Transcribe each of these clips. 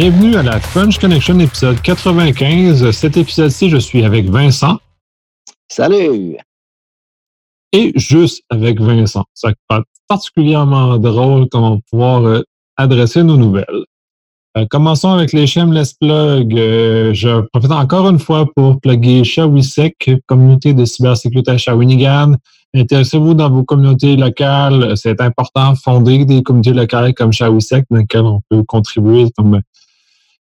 Bienvenue à la French Connection épisode 95. Cet épisode-ci, je suis avec Vincent. Salut! Et juste avec Vincent. Ça va particulièrement drôle comment pouvoir euh, adresser nos nouvelles. Euh, commençons avec les shameless plugs. Euh, je profite encore une fois pour plugger Shawisec, communauté de cybersécurité à Shawinigan. Intéressez-vous dans vos communautés locales. C'est important, fonder des communautés locales comme Shawisec, dans lesquelles on peut contribuer comme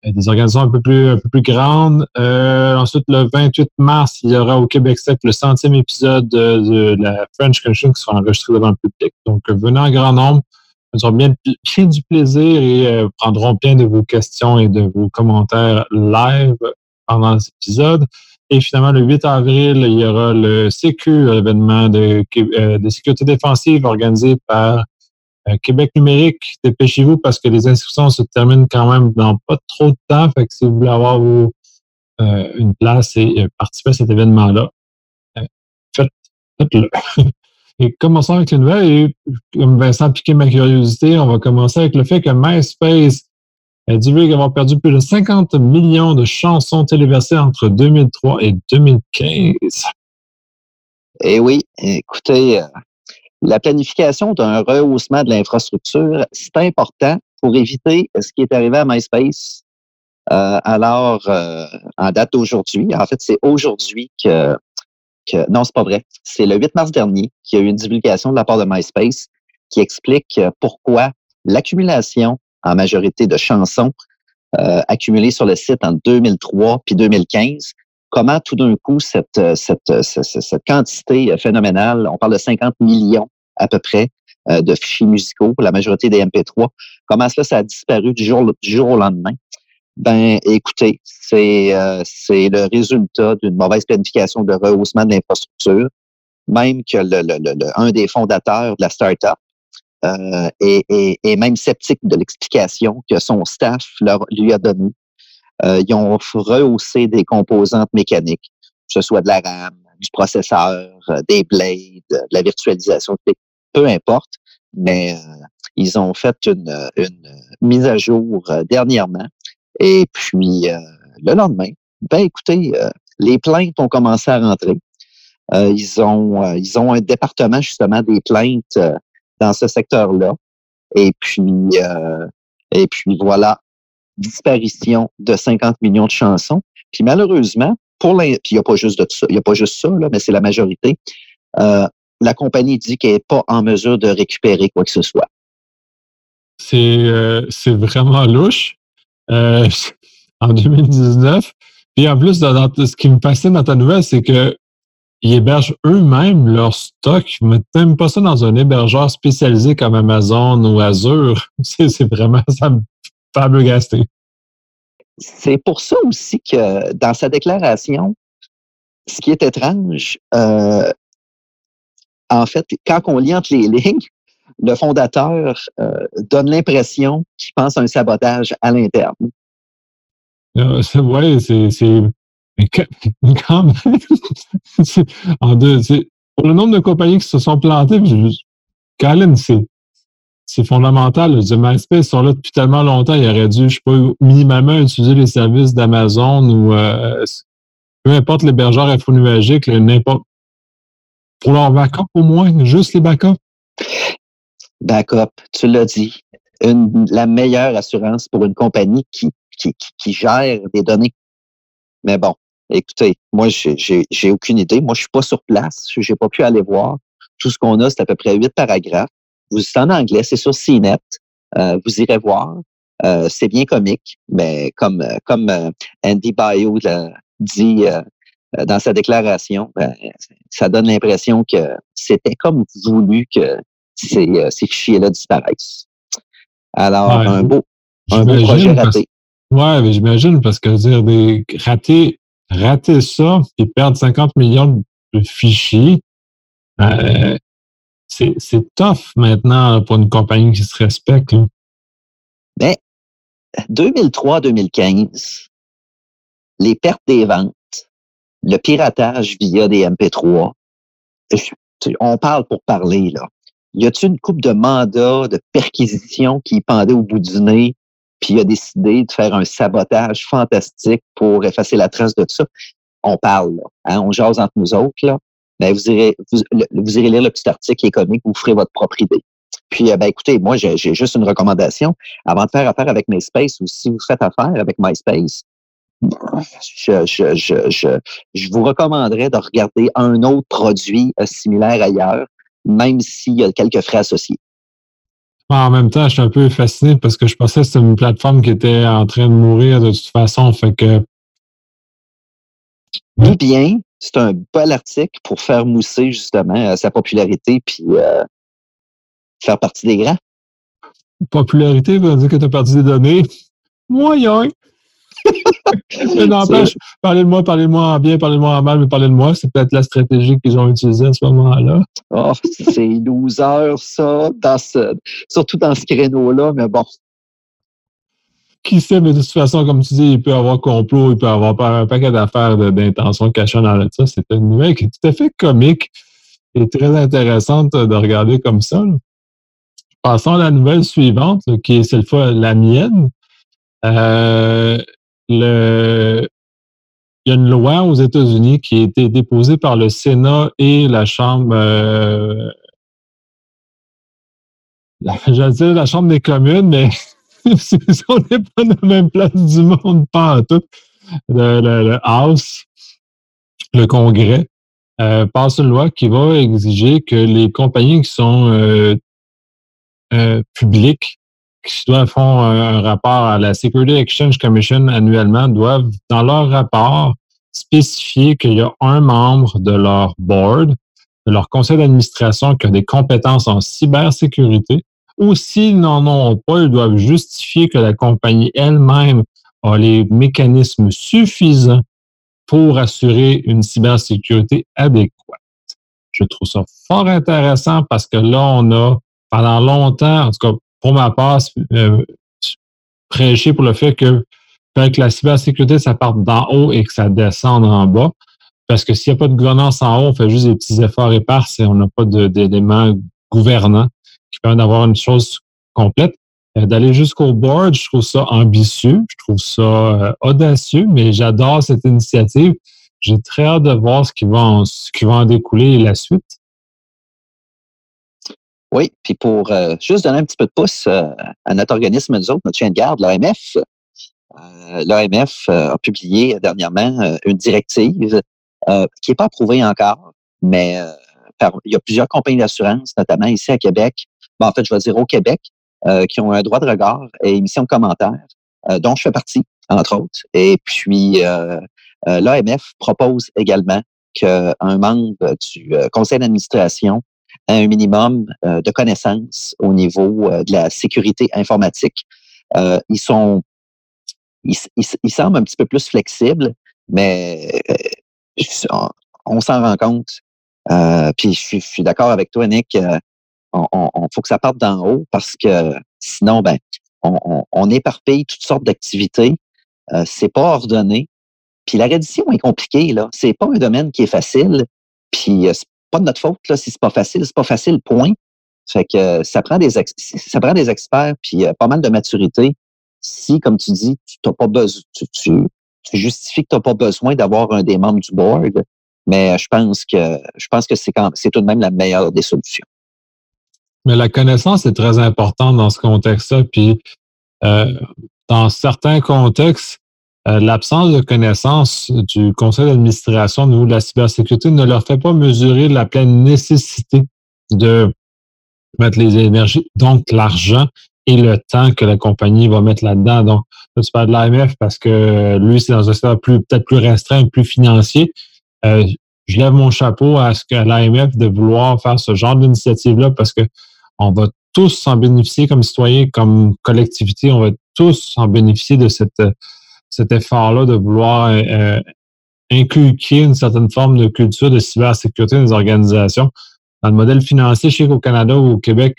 des organisations un peu plus, un peu plus grandes. Euh, ensuite, le 28 mars, il y aura au Québec Sec le centième épisode de, la French Connection qui sera enregistré devant le public. Donc, venez en grand nombre. Nous aurons bien, du plaisir et euh, prendrons bien de vos questions et de vos commentaires live pendant cet épisode. Et finalement, le 8 avril, il y aura le CQ, l'événement de sécurité défensive organisé par euh, Québec numérique, dépêchez-vous parce que les inscriptions se terminent quand même dans pas trop de temps. Fait que si vous voulez avoir euh, une place et euh, participer à cet événement-là, faites, le et commençons avec les nouvelles. Comme Vincent piqué ma curiosité, on va commencer avec le fait que MySpace a divulgué avoir perdu plus de 50 millions de chansons téléversées entre 2003 et 2015. Eh oui, écoutez, la planification d'un rehaussement de l'infrastructure, c'est important pour éviter ce qui est arrivé à MySpace. Euh, alors, euh, en date d'aujourd'hui, en fait, c'est aujourd'hui que, que, non, c'est pas vrai. C'est le 8 mars dernier qu'il y a eu une divulgation de la part de MySpace qui explique pourquoi l'accumulation en majorité de chansons euh, accumulées sur le site en 2003 puis 2015 comment tout d'un coup cette, euh, cette, euh, cette, quantité phénoménale, on parle de 50 millions à peu près euh, de fichiers musicaux la majorité des MP3, comment cela ça a disparu du jour, du jour au lendemain? Ben, écoutez, c'est c'est le résultat d'une mauvaise planification de rehaussement de même que le, le, le, un des fondateurs de la startup euh, est, est, est, même sceptique de l'explication que son staff leur, lui a donnée euh, ils ont rehaussé des composantes mécaniques, que ce soit de la RAM, du processeur, euh, des blades, de la virtualisation, peu importe, mais euh, ils ont fait une, une mise à jour dernièrement. Et puis, le lendemain, ben écoutez, les plaintes ont commencé à rentrer. ils ont ils ont un département justement des plaintes dans ce secteur-là. Et puis et puis voilà, disparition de 50 millions de chansons. Puis malheureusement, pour puis il n'y a pas juste de ça, il a pas juste ça, là, mais c'est la majorité. Euh, la compagnie dit qu'elle n'est pas en mesure de récupérer quoi que ce soit. C'est euh, vraiment louche. Euh, en 2019. Puis en plus, dans, ce qui me fascine dans ta nouvelle, c'est que ils hébergent eux-mêmes leur stock. Mettent même pas ça dans un hébergeur spécialisé comme Amazon ou Azure. C'est vraiment, ça me gasté. C'est pour ça aussi que dans sa déclaration, ce qui est étrange, euh, en fait, quand on lit entre les lignes, le fondateur euh, donne l'impression qu'il pense à un sabotage à l'interne. Euh, oui, c'est. Mais quand même, en deux, pour le nombre de compagnies qui se sont plantées, Colin, c'est c'est fondamental. Je MySpace sont là depuis tellement longtemps, il aurait dû, je sais pas, minimalement utiliser les services d'Amazon ou euh, peu importe l'hébergeur infonuagique, n'importe. Pour leur backup au moins, juste les backups. Backup, tu l'as dit. La meilleure assurance pour une compagnie qui, qui, qui gère des données. Mais bon, écoutez, moi, j'ai aucune idée. Moi, je suis pas sur place. J'ai pas pu aller voir. Tout ce qu'on a, c'est à peu près huit paragraphes. Vous c'est en anglais, c'est sur CNET. Euh, vous irez voir. Euh, c'est bien comique, mais comme comme euh, Andy Bio dit dans sa déclaration, ben, ça donne l'impression que c'était comme voulu que ces, ces fichiers-là disparaissent. Alors, un beau, un beau projet raté. ouais, mais j'imagine parce que dire des rater, rater ça et perdre 50 millions de fichiers, euh, c'est tough maintenant pour une compagnie qui se respecte. Mais 2003-2015, les pertes des ventes, le piratage via des MP3, on parle pour parler, là. Y a-t-il une coupe de mandats, de perquisitions qui pendaient au bout du nez puis a décidé de faire un sabotage fantastique pour effacer la trace de tout ça? On parle, hein, on jase entre nous autres, là. Mais vous irez, vous, irez lire le petit article qui est comique, vous ferez votre propre idée. Puis, euh, ben, écoutez, moi, j'ai juste une recommandation. Avant de faire affaire avec MySpace ou si vous faites affaire avec MySpace, je, je, je, je, vous recommanderais de regarder un autre produit euh, similaire ailleurs, même s'il y a quelques frais associés. En même temps, je suis un peu fasciné parce que je pensais que c'était une plateforme qui était en train de mourir de toute façon. Fait que. Ou bien, c'est un bel article pour faire mousser justement euh, sa popularité puis euh, faire partie des grands. Popularité veut dire que tu as perdu des données. Moyen. mais n'empêche, parlez-de-moi, parlez-moi en bien, parlez-moi en mal, mais parlez de moi. C'est peut-être la stratégie qu'ils ont utilisée à ce moment-là. Oh, c'est 12 heures, ça, surtout dans ce créneau-là, mais bon. Qui sait, mais de toute façon, comme tu dis, il peut y avoir complot, il peut y avoir un paquet d'affaires d'intentions cachées dans ça. C'est une nouvelle qui est tout à fait comique et très intéressante de regarder comme ça. Passons à la nouvelle suivante, qui est cette fois la mienne. Euh, le, il y a une loi aux États-Unis qui a été déposée par le Sénat et la Chambre, euh, la, dire la Chambre des communes, mais on n'est pas dans la même place du monde, pas en tout. Le, House, le Congrès, euh, passe une loi qui va exiger que les compagnies qui sont euh, euh publiques qui doivent faire un rapport à la Security Exchange Commission annuellement doivent, dans leur rapport, spécifier qu'il y a un membre de leur board, de leur conseil d'administration qui a des compétences en cybersécurité, ou s'ils n'en ont pas, ils doivent justifier que la compagnie elle-même a les mécanismes suffisants pour assurer une cybersécurité adéquate. Je trouve ça fort intéressant parce que là, on a pendant longtemps, en tout cas pour ma part, euh, prêcher pour le fait que, que la cybersécurité, ça parte d'en haut et que ça descende en bas. Parce que s'il n'y a pas de gouvernance en haut, on fait juste des petits efforts épars et on n'a pas d'éléments gouvernants qui permettent d'avoir une chose complète. Euh, d'aller jusqu'au board, je trouve ça ambitieux, je trouve ça euh, audacieux, mais j'adore cette initiative. J'ai très hâte de voir ce qui va en, ce qui va en découler et la suite. Oui, puis pour euh, juste donner un petit peu de pouce à notre organisme, nous autres, notre chien de garde, l'AMF, l'AMF a publié dernièrement une directive qui n'est pas approuvée encore, mais il y a plusieurs compagnies d'assurance, notamment ici à Québec, bon, en fait, je vais dire au Québec, qui ont un droit de regard et émission de commentaires, dont je fais partie, entre autres. Et puis, l'AMF propose également qu'un membre du conseil d'administration un minimum euh, de connaissances au niveau euh, de la sécurité informatique. Euh, ils sont, ils, semblent un petit peu plus flexibles, mais on, s'en rend compte. puis je, suis d'accord avec toi, Nick. On, faut que ça parte d'en haut parce que sinon, ben, on, on éparpille toutes sortes d'activités. c'est pas ordonné. Puis la reddition est compliquée, là. C'est pas un domaine qui est facile. Puis pas de notre faute là, si c'est pas facile, c'est pas facile, point. Fait que ça prend des ça prend des experts puis euh, pas mal de maturité. Si, comme tu dis, tu n'as pas besoin, tu, tu, justifies que tu n'as pas besoin d'avoir un des membres du board, mais je pense que je pense que c'est c'est tout de même la meilleure des solutions. Mais la connaissance est très importante dans ce contexte-là. Puis euh, dans certains contextes, euh, l'absence de connaissance du conseil d'administration au niveau de la cybersécurité ne leur fait pas mesurer la pleine nécessité de mettre les énergies, donc l'argent et le temps que la compagnie va mettre là-dedans. Donc, tu parles de l'AMF parce que lui, c'est dans un secteur plus, peut-être plus restreint, plus financier. Euh, je lève mon chapeau à ce que l'AMF de vouloir faire ce genre d'initiative-là parce que on va tous s'en bénéficier comme citoyens, comme collectivité, on va tous en bénéficier de cet effort-là de vouloir euh, euh, inculquer une certaine forme de culture de cybersécurité dans les organisations. Dans le modèle financier, je sais qu'au Canada ou au Québec,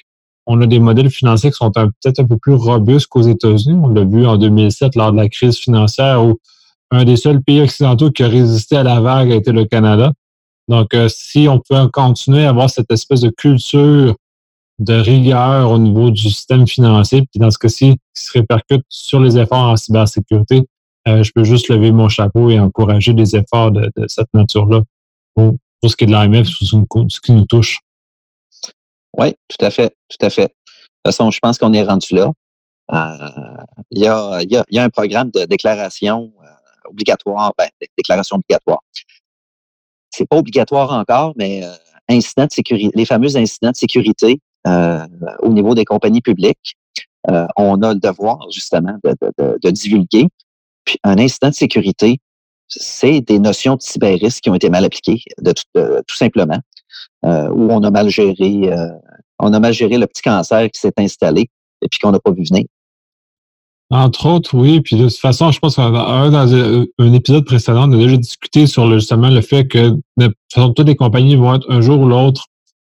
on a des modèles financiers qui sont peut-être un peu plus robustes qu'aux États-Unis. On l'a vu en 2007 lors de la crise financière où un des seuls pays occidentaux qui a résisté à la vague a été le Canada. Donc, euh, si on peut continuer à avoir cette espèce de culture de rigueur au niveau du système financier, puis dans ce cas-ci, qui se répercute sur les efforts en cybersécurité, euh, je peux juste lever mon chapeau et encourager des efforts de, cette nature-là pour, ce qui est de l'AMF, ce qui nous touche. Oui, tout à fait, tout à fait. De toute façon, je pense qu'on est rendu là. Euh, il y, a, y, a, y, a, un programme de déclaration euh, obligatoire, ben, déclaration obligatoire. C'est pas obligatoire encore, mais euh, incidents de sécurité, les fameux incidents de sécurité au niveau des compagnies publiques, euh, on a le devoir justement de, divulguer. Puis un incident de sécurité, c'est des notions de cyber-risque qui ont été mal appliquées, tout, simplement, où on a mal géré, le petit cancer qui s'est installé et puis qu'on n'a pas vu venir. Entre autres, oui. Puis de toute façon, je pense qu'un dans un épisode précédent, on a déjà discuté sur le, justement le fait que toutes les compagnies vont être un jour ou l'autre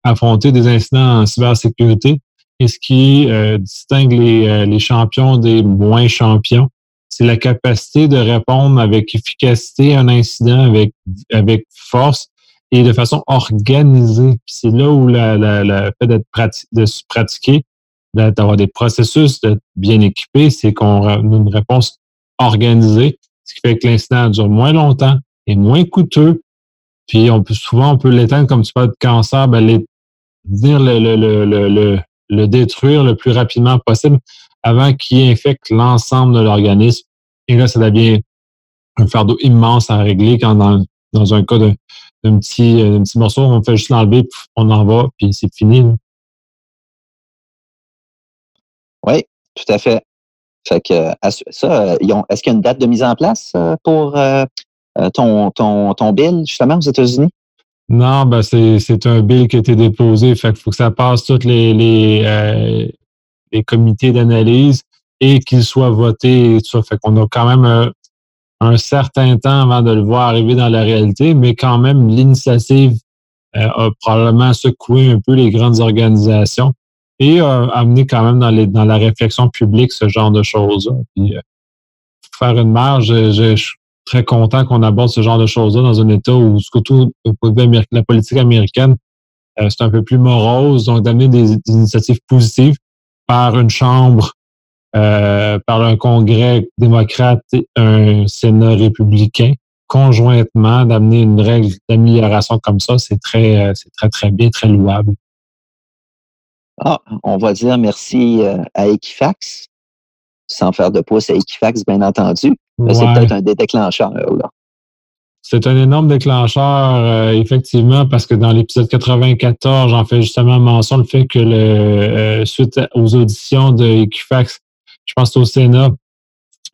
affronter des incidents en cybersécurité. Et ce qui euh, distingue les, euh, les champions des moins champions, c'est la capacité de répondre avec efficacité à un incident avec, avec force et de façon organisée. C'est là où la, la, la fait d'être de se pratiquer d'avoir des processus d'être bien équipés, c'est qu'on a une réponse organisée, ce qui fait que l'incident dure moins longtemps et moins coûteux. Puis on peut souvent on peut l'éteindre comme tu parles de cancer, ben venir le, le, le, le, le détruire le plus rapidement possible avant qu'il infecte l'ensemble de l'organisme. Et là, ça devient un fardeau immense à régler quand dans, dans un cas d'un petit, petit morceau, on fait juste l'enlever, on en va, puis c'est fini. Oui, tout à fait. Fait que ça, est-ce qu'il y a une date de mise en place euh, pour euh, euh, ton, ton, ton bill, justement, aux États-Unis? Non, ben c'est un bill qui a été déposé. Fait qu'il faut que ça passe tous les, les, les comités d'analyse et qu'il soit voté et tout ça. Fait qu'on a quand même un certain temps avant de le voir arriver dans la réalité, mais quand même, l'initiative a probablement secoué un peu les grandes organisations et euh, amener quand même dans, les, dans la réflexion publique ce genre de choses. Puis, euh, faire une marge, je, suis très content qu'on aborde ce genre de choses-là dans un État où, surtout la politique américaine, euh, c'est un peu plus morose, donc d'amener des, initiatives positives par une chambre, euh, par un congrès démocrate et un Sénat républicain, conjointement, d'amener une règle d'amélioration comme ça, c'est très, c'est très, très bien, très louable. Ah, on va dire merci euh, à Equifax, sans faire de pouce à Equifax, bien entendu. Mais c'est peut-être un des déclencheurs. Là. C'est un énorme déclencheur, euh, effectivement, parce que dans l'épisode 94, j'en fais justement mention le fait que le, euh, suite aux auditions de Equifax, je pense au Sénat,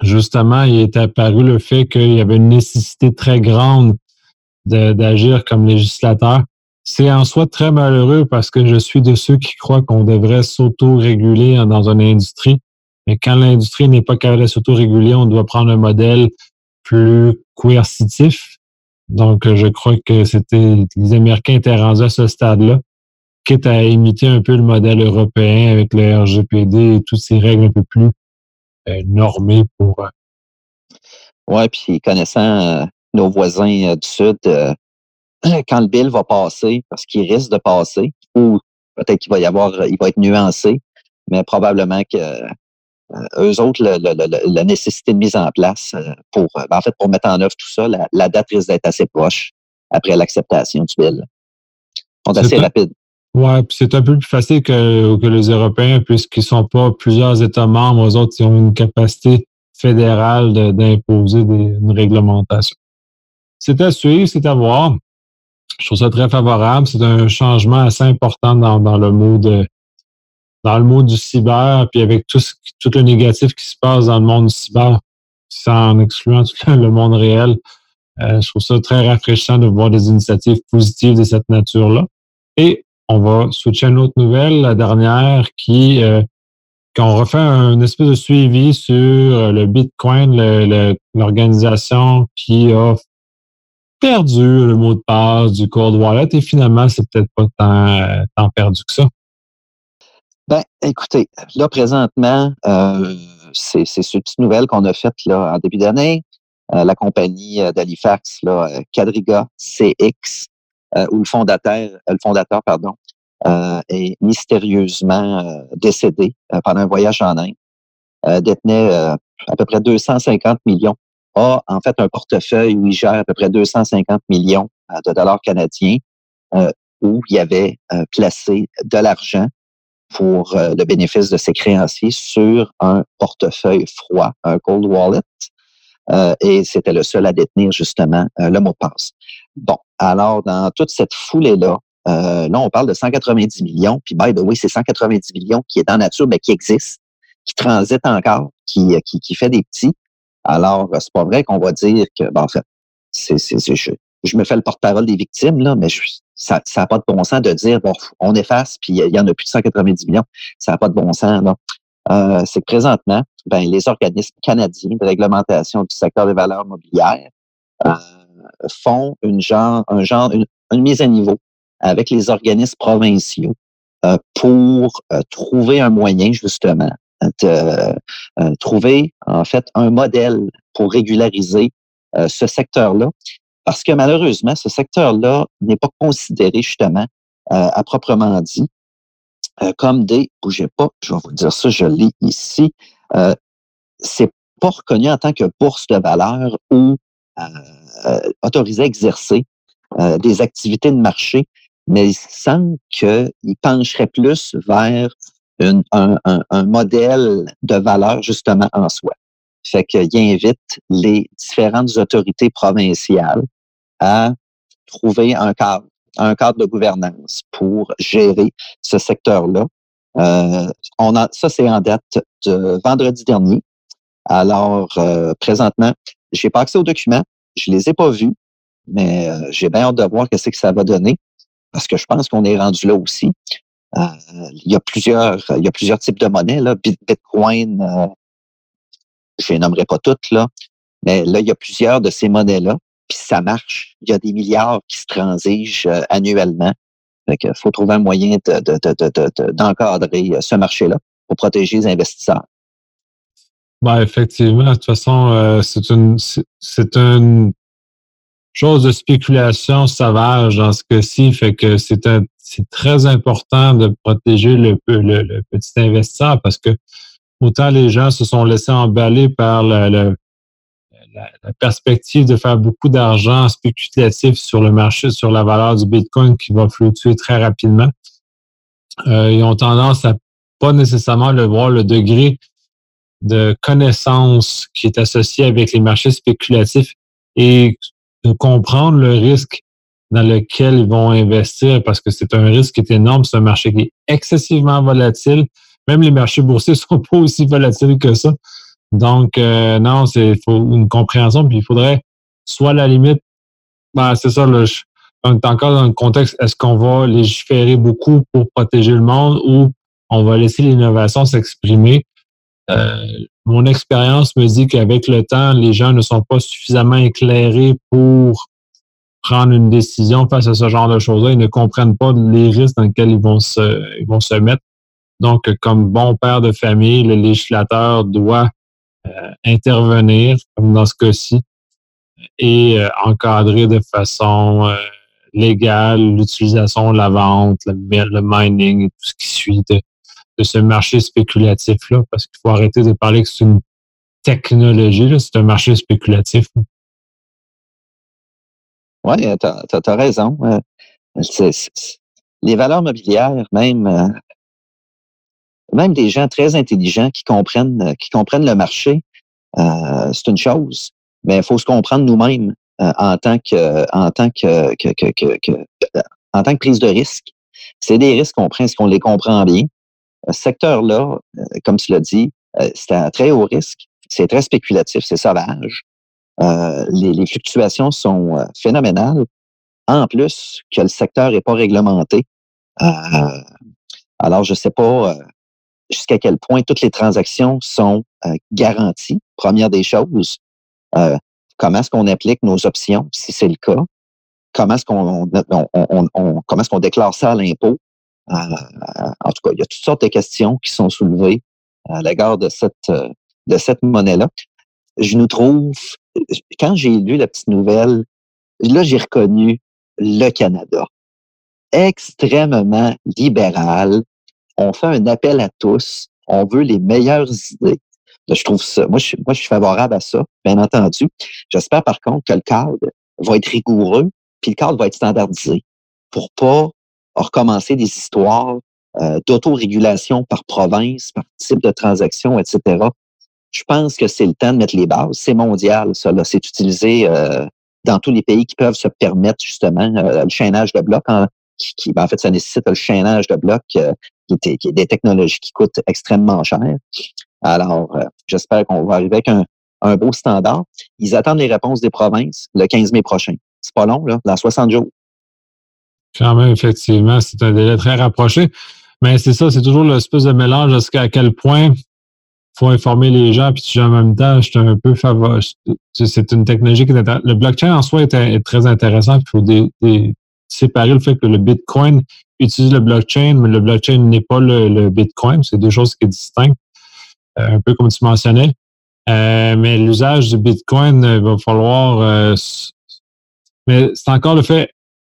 justement, il est apparu le fait qu'il y avait une nécessité très grande d'agir comme législateur. C'est en soi très malheureux parce que je suis de ceux qui croient qu'on devrait s'auto-réguler dans une industrie. Mais quand l'industrie n'est pas capable de s'auto-réguler, on doit prendre un modèle plus coercitif. Donc, je crois que c'était les Américains étaient rendus à ce stade-là, quitte à imiter un peu le modèle européen avec le RGPD et toutes ces règles un peu plus euh, normées pour. Euh, oui, puis connaissant euh, nos voisins du Sud, quand le bill va passer, parce qu'il risque de passer, ou peut-être qu'il va y avoir, il va être nuancé, mais probablement que euh, eux autres, la nécessité de mise en place euh, pour, ben, en fait, pour mettre en œuvre tout ça, la, date risque d'être assez proche après l'acceptation du bill. On est assez rapide. Oui, puis c'est un peu plus facile que, que les Européens, puisqu'ils ne sont pas plusieurs États membres. Eux autres, ils ont une capacité fédérale d'imposer une réglementation. C'est à suivre, c'est à voir je trouve ça très favorable. C'est un changement assez important dans, dans le mot dans le mot du cyber, puis avec tout, ce, tout le négatif qui se passe dans le monde du cyber, sans excluant tout le monde réel. Euh, je trouve ça très rafraîchissant de voir des initiatives positives de cette nature-là. Et on va switcher à une autre nouvelle, la dernière, qui euh, qu'on refait un espèce de suivi sur le Bitcoin, l'organisation qui a perdu le mot de passe du cold wallet et finalement, c'est peut-être pas tant, perdu que ça. Ben, écoutez, là, présentement, euh, c'est cette petite nouvelle qu'on a faite là, en début d'année. Euh, la compagnie euh, d'Halifax, là, Quadriga CX, où le fondateur, le fondateur pardon, est mystérieusement décédé pendant un voyage en Inde. détenait à peu près 250 millions a en fait un portefeuille où il gère à peu près 250 millions de dollars canadiens où il avait placé de l'argent pour le bénéfice de ses créanciers sur un portefeuille froid, un cold wallet. et c'était le seul à détenir justement le mot de passe. Bon, alors dans toute cette foulée-là, là, on parle de 190 millions, puis by the way, c'est 190 millions qui est dans nature, mais qui existe, qui transite encore, qui, qui, qui fait des petits. Alors, c'est pas vrai qu'on va dire que, ben, en fait, c'est, je, je, me fais le porte-parole des victimes, là, mais ça n'a pas de bon sens de dire, bon, on efface, puis il y en a plus de 190 millions. Ça n'a pas de bon sens. Euh, c'est que présentement, ben, les organismes canadiens de réglementation du secteur des valeurs mobilières euh, font une genre, un genre, une, mise à niveau avec les organismes provinciaux euh, pour euh, trouver un moyen justement de euh, trouver en fait un modèle pour régulariser euh, ce secteur-là, parce que malheureusement, ce secteur-là n'est pas considéré justement euh, à proprement dit comme des, bougez pas, je vais vous dire ça, je lis ici, c'est pas reconnu en tant que bourse de valeur ou autorisé à exercer des activités de marché, mais il semble qu'il pencherait plus vers un, modèle de valeur justement en soi. Fait qu'il invite les différentes autorités provinciales à trouver un cadre, un cadre de gouvernance pour gérer ce secteur-là. Euh, on a, ça, c'est en date de vendredi dernier. Alors, euh, présentement, j'ai pas accès aux documents, je les ai pas vus, mais euh, j'ai bien hâte de voir qu'est-ce que ça va donner, parce que je pense qu'on est rendu là aussi. Euh, il y a plusieurs, il y a plusieurs types de monnaies. Là. Bitcoin, je les nommerai pas toutes, là, mais là, il y a plusieurs de ces monnaies-là, puis ça marche. Il y a des milliards qui se transigent euh, annuellement. Il faut trouver un moyen d'encadrer ce marché-là pour protéger les investisseurs. Ben, effectivement, de toute façon, c'est une c'est une chose de spéculation sauvage dans ce cas-ci, fait que c'est c'est très important de protéger le, le, petit investisseur parce que autant les gens se sont laissés emballer par la, perspective de faire beaucoup d'argent spéculatif sur le marché, sur la valeur du Bitcoin qui va fluctuer très rapidement. Euh, ils ont tendance à pas nécessairement le voir le degré de connaissance qui est associé avec les marchés spéculatifs et de comprendre le risque dans lequel ils vont investir parce que c'est un risque qui est énorme. C'est un marché qui est excessivement volatile. Même les marchés boursiers sont pas aussi volatiles que ça. Donc, euh, non, c'est faut une compréhension. Puis il faudrait soit la limite, ben, c'est ça, là, on est encore dans le contexte, est-ce qu'on va légiférer beaucoup pour protéger le monde ou on va laisser l'innovation s'exprimer? Euh, mon expérience me dit qu'avec le temps, les gens ne sont pas suffisamment éclairés pour prendre une décision face à ce genre de choses-là. Ils ne comprennent pas les risques dans lesquels ils vont se, ils vont se mettre. Donc, comme bon père de famille, le législateur doit intervenir, comme dans ce cas-ci, et euh, encadrer de façon euh, légale l'utilisation, la vente, le, mining et tout ce qui suit de, ce marché spéculatif-là, parce qu'il faut arrêter de parler que c'est une technologie, c'est un marché spéculatif. Oui, tu as, raison. Euh, les valeurs mobilières, même, euh, même des gens très intelligents qui comprennent, qui comprennent le marché, euh, c'est une chose, mais il faut se comprendre nous-mêmes en tant que, en tant que, que, que, que, en tant que prise de risque. C'est des risques qu'on prend, est-ce qu'on les comprend bien? Ce secteur-là, comme tu l'as dit, c'est un très haut risque, c'est très spéculatif, c'est sauvage. Euh, les, fluctuations sont euh, phénoménales. En plus que le secteur n'est pas réglementé. Euh, alors, je ne sais pas jusqu'à quel point toutes les transactions sont garanties. Première des choses, comment est-ce qu'on applique nos options, si c'est le cas? Comment est-ce qu'on on, comment est-ce qu'on déclare ça à l'impôt? en tout cas, il y a toutes sortes de questions qui sont soulevées à l'égard de cette, de cette monnaie-là. Je nous trouve quand j'ai lu la petite nouvelle, là, j'ai reconnu le Canada. extrêmement libéral. On fait un appel à tous. On veut les meilleures idées. Je trouve ça, moi je, moi, je suis favorable à ça, bien entendu. J'espère par contre que le cadre va être rigoureux, puis le cadre va être standardisé pour pas recommencer des histoires euh, d'autorégulation par province, par type de transaction, etc. Je pense que c'est le temps de mettre les bases. C'est mondial, ça. C'est utilisé euh, dans tous les pays qui peuvent se permettre justement euh, le chaînage de blocs. En, qui, ben, en fait, ça nécessite le chaînage de blocs qui, est, des technologies qui coûtent extrêmement cher. Alors, j'espère qu'on va arriver avec un, un beau standard. Ils attendent les réponses des provinces le 15 mai prochain. C'est pas long, là, dans 60 jours. Quand même, effectivement, c'est un délai très rapproché. Mais c'est ça, c'est toujours l'espèce de mélange jusqu'à quel point faut informer les gens, puis en même temps, je suis un peu favorable. C'est une technologie qui est. Le blockchain en soi est, très intéressant, il faut séparer le fait que le Bitcoin utilise le blockchain, mais le blockchain n'est pas le, Bitcoin. C'est deux choses qui sont distinctes, euh, un peu comme tu mentionnais. Euh, mais l'usage du Bitcoin, il va falloir... Euh, mais c'est encore le fait,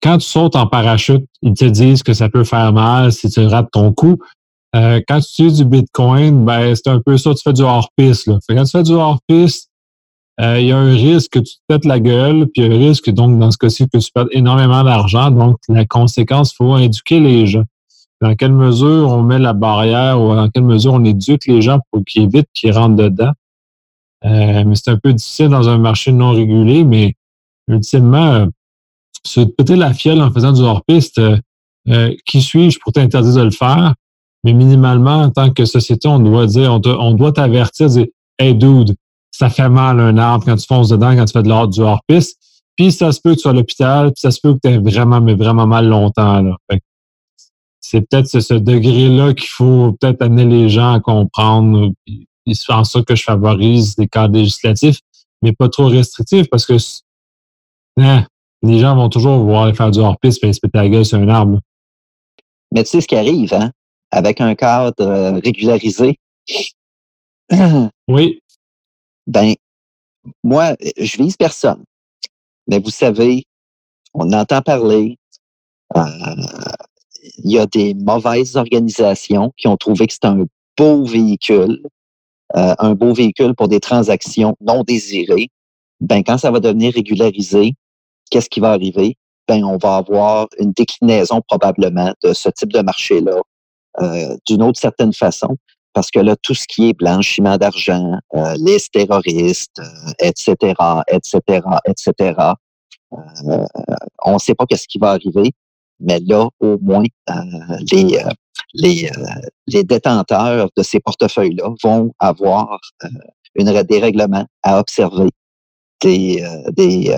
quand tu sautes en parachute, ils te disent que ça peut faire mal si tu rates ton coup. Euh, quand tu utilises du Bitcoin, ben, c'est un peu ça, tu fais du hors-piste. Quand tu fais du hors-piste, euh, il y a un risque que tu te pètes la gueule, puis il y a un risque, donc, dans ce cas-ci, que tu perds énormément d'argent. Donc, la conséquence, il faut éduquer les gens. Dans quelle mesure on met la barrière ou dans quelle mesure on éduque les gens pour qu'ils évitent qu'ils rentrent dedans? Euh, mais c'est un peu difficile dans un marché non régulé, mais ultimement, se péter la fiole en faisant du hors-piste, euh, euh, qui suis-je pour t'interdire de le faire? Mais minimalement, en tant que société, on doit dire, on, doit t'avertir, dire, hey dude, ça fait mal un arbre quand tu fonces dedans, quand tu fais de l'ordre du hors-piste. Puis ça se peut que tu sois à l'hôpital, puis ça se peut que tu aies vraiment, mais vraiment mal longtemps. Là. c'est peut-être ce, degré-là qu'il faut peut-être amener les gens à comprendre. C'est en ça que je favorise des cadres législatifs, mais pas trop restrictifs parce que hein, les gens vont toujours vouloir faire du hors-piste et se péter la gueule sur un arbre. Mais tu sais ce qui arrive, hein? Avec un cadre euh, régularisé? oui. Ben, moi, je vise personne. Mais vous savez, on entend parler. Euh, il y a des mauvaises organisations qui ont trouvé que c'est un beau véhicule, euh, un beau véhicule pour des transactions non désirées. Ben, quand ça va devenir régularisé, qu'est-ce qui va arriver? Ben, on va avoir une déclinaison probablement de ce type de marché-là euh, d'une autre certaine façon. Parce que là, tout ce qui est blanchiment d'argent, euh, les terroristes, etc., etc., etc., on ne sait pas qu'est-ce qui va arriver, mais là, au moins, euh, les, euh, les, les détenteurs de ces portefeuilles-là vont avoir une, des règlements à observer, des, des,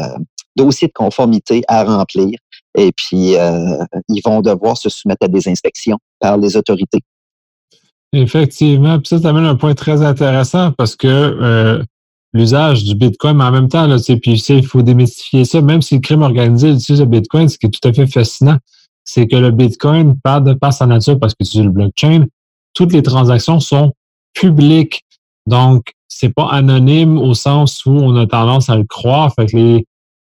dossiers de conformité à remplir et puis euh, ils vont devoir se soumettre à des inspections par les autorités. Effectivement, puis ça t'amène un point très intéressant parce que euh, l'usage du Bitcoin, mais en même temps, là, puis il faut démystifier ça, même si le crime organisé utilise le Bitcoin, ce qui est tout à fait fascinant, c'est que le Bitcoin, par, de par sa nature, parce que c'est le blockchain, toutes les transactions sont publiques. Donc, c'est pas anonyme au sens où on a tendance à le croire.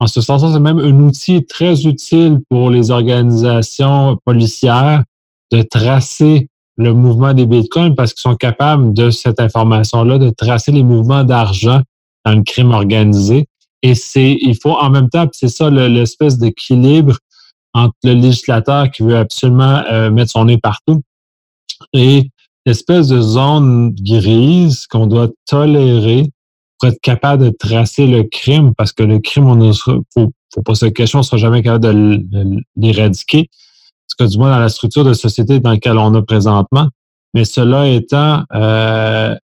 En ce sens, c'est même un outil très utile pour les organisations policières de tracer le mouvement des bitcoins parce qu'ils sont capables de cette information-là, de tracer les mouvements d'argent dans le crime organisé. Et c'est, il faut en même temps, c'est ça l'espèce d'équilibre entre le législateur qui veut absolument euh, mettre son nez partout et l'espèce de zone grise qu'on doit tolérer pour être capable de tracer le crime, parce que le crime, on ne faut, faut pas se cacher, on ne sera jamais capable de l'éradiquer. Parce que du moins dans la structure de société dans laquelle on a présentement. Mais cela étant, euh,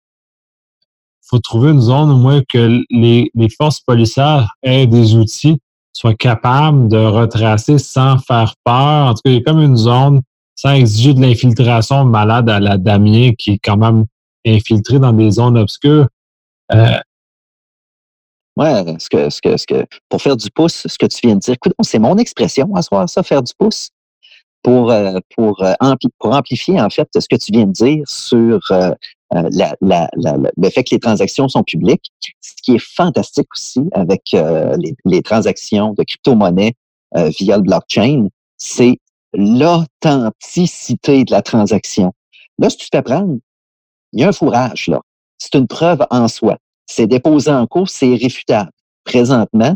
faut trouver une zone au moins que les, forces policières aient des outils, soient capables de retracer sans faire peur. En tout cas, il y a comme une zone sans exiger de l'infiltration malade à la Damien qui est quand même infiltrée dans des zones obscures. Euh, Ouais, ce que, ce que, ce que, pour faire du pouce, ce que tu viens de dire, c'est mon expression à soir, ça, faire du pouce, pour, euh, pour, euh, pour amplifier, en fait, ce que tu viens de dire sur euh, la, la, la, le fait que les transactions sont publiques. Ce qui est fantastique aussi avec les, les, transactions de crypto-monnaie via le blockchain, c'est l'authenticité de la transaction. Là, si tu t'apprends, il y a un fourrage, là. C'est une preuve en soi. C'est déposé en cours, c'est réfutable. Présentement,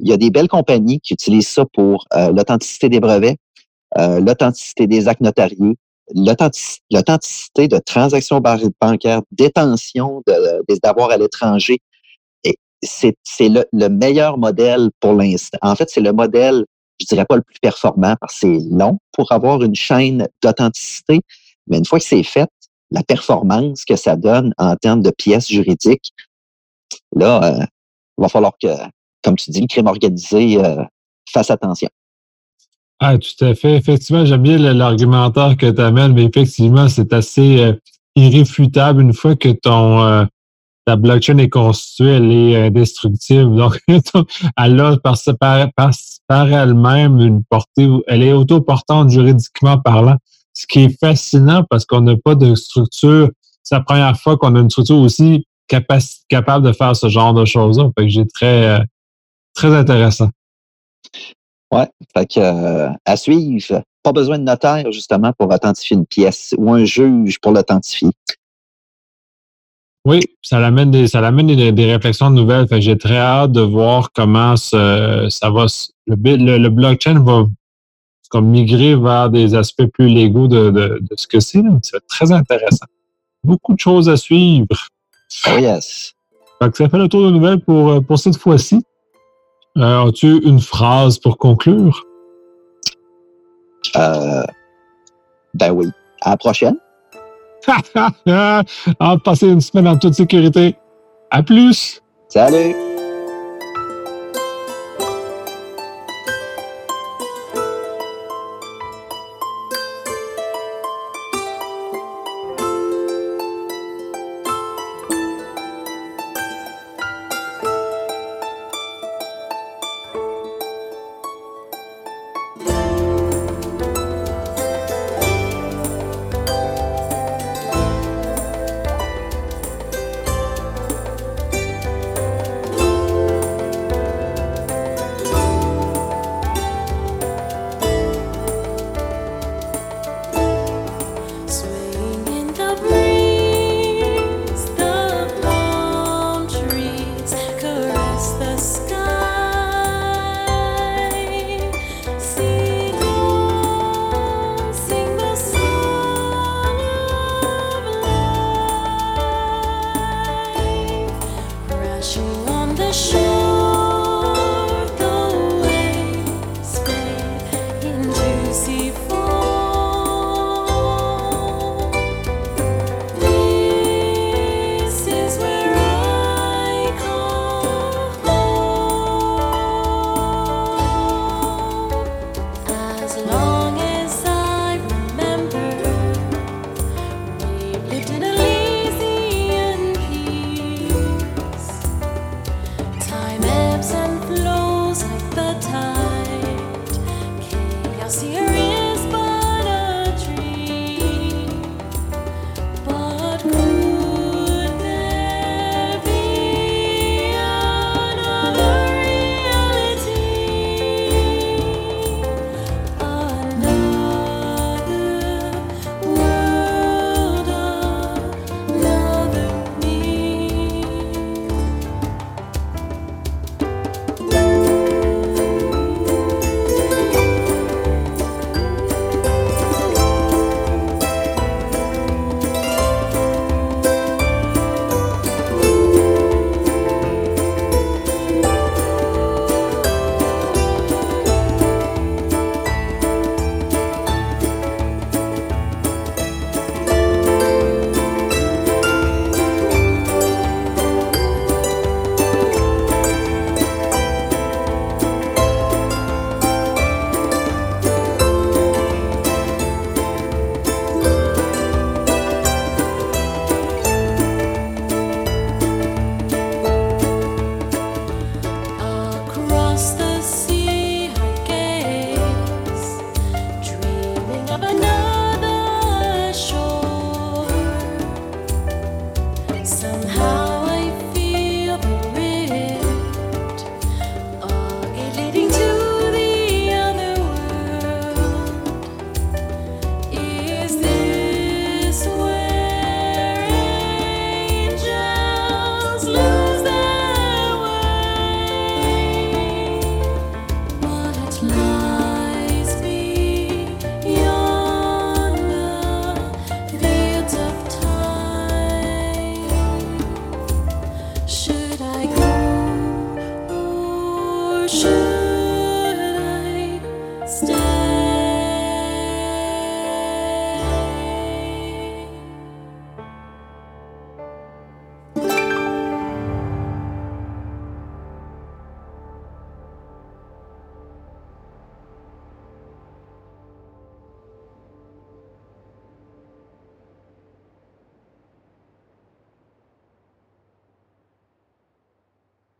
il y a des belles compagnies qui utilisent ça pour euh, l'authenticité des brevets, euh, l'authenticité des actes notariés, l'authenticité de transactions bancaires, détention de, des avoirs à l'étranger. C'est le, le, meilleur modèle pour l'instant. En fait, c'est le modèle, je dirais pas le plus performant parce que c'est long pour avoir une chaîne d'authenticité, mais une fois que c'est fait, la performance que ça donne en termes de pièces juridiques, là, euh, il va falloir que, comme tu dis, le crime organisé euh, fasse attention. Ah, tout à fait. Effectivement, j'aime bien l'argumentaire que tu amènes, mais effectivement, c'est assez euh, irréfutable une fois que ton euh, ta blockchain est constituée, elle est indestructible. Donc, elle a par, par, par, par elle-même une portée, elle est autoportante juridiquement parlant, ce qui est fascinant parce qu'on n'a pas de structure. C'est la première fois qu'on a une structure aussi capable de faire ce genre de choses-là. Fait que j'ai très, euh, très intéressant. Ouais, fait que euh, à suivre. Pas besoin de notaire justement pour authentifier une pièce ou un juge pour l'authentifier. Oui, ça l'amène des, ça l'amène des, réflexions nouvelles. Fait que j'ai très hâte de voir comment ça va. Le, le, blockchain va comme migrer vers des aspects plus légaux de, de, de ce que c'est. C'est très intéressant. Beaucoup de choses à suivre. Oh yes. Fait que ça fait le tour de nouvelles pour, euh, pour cette fois-ci. Euh, As-tu une phrase pour conclure? Euh, ben oui. À la prochaine. On passer une semaine en toute sécurité. À plus. Salut.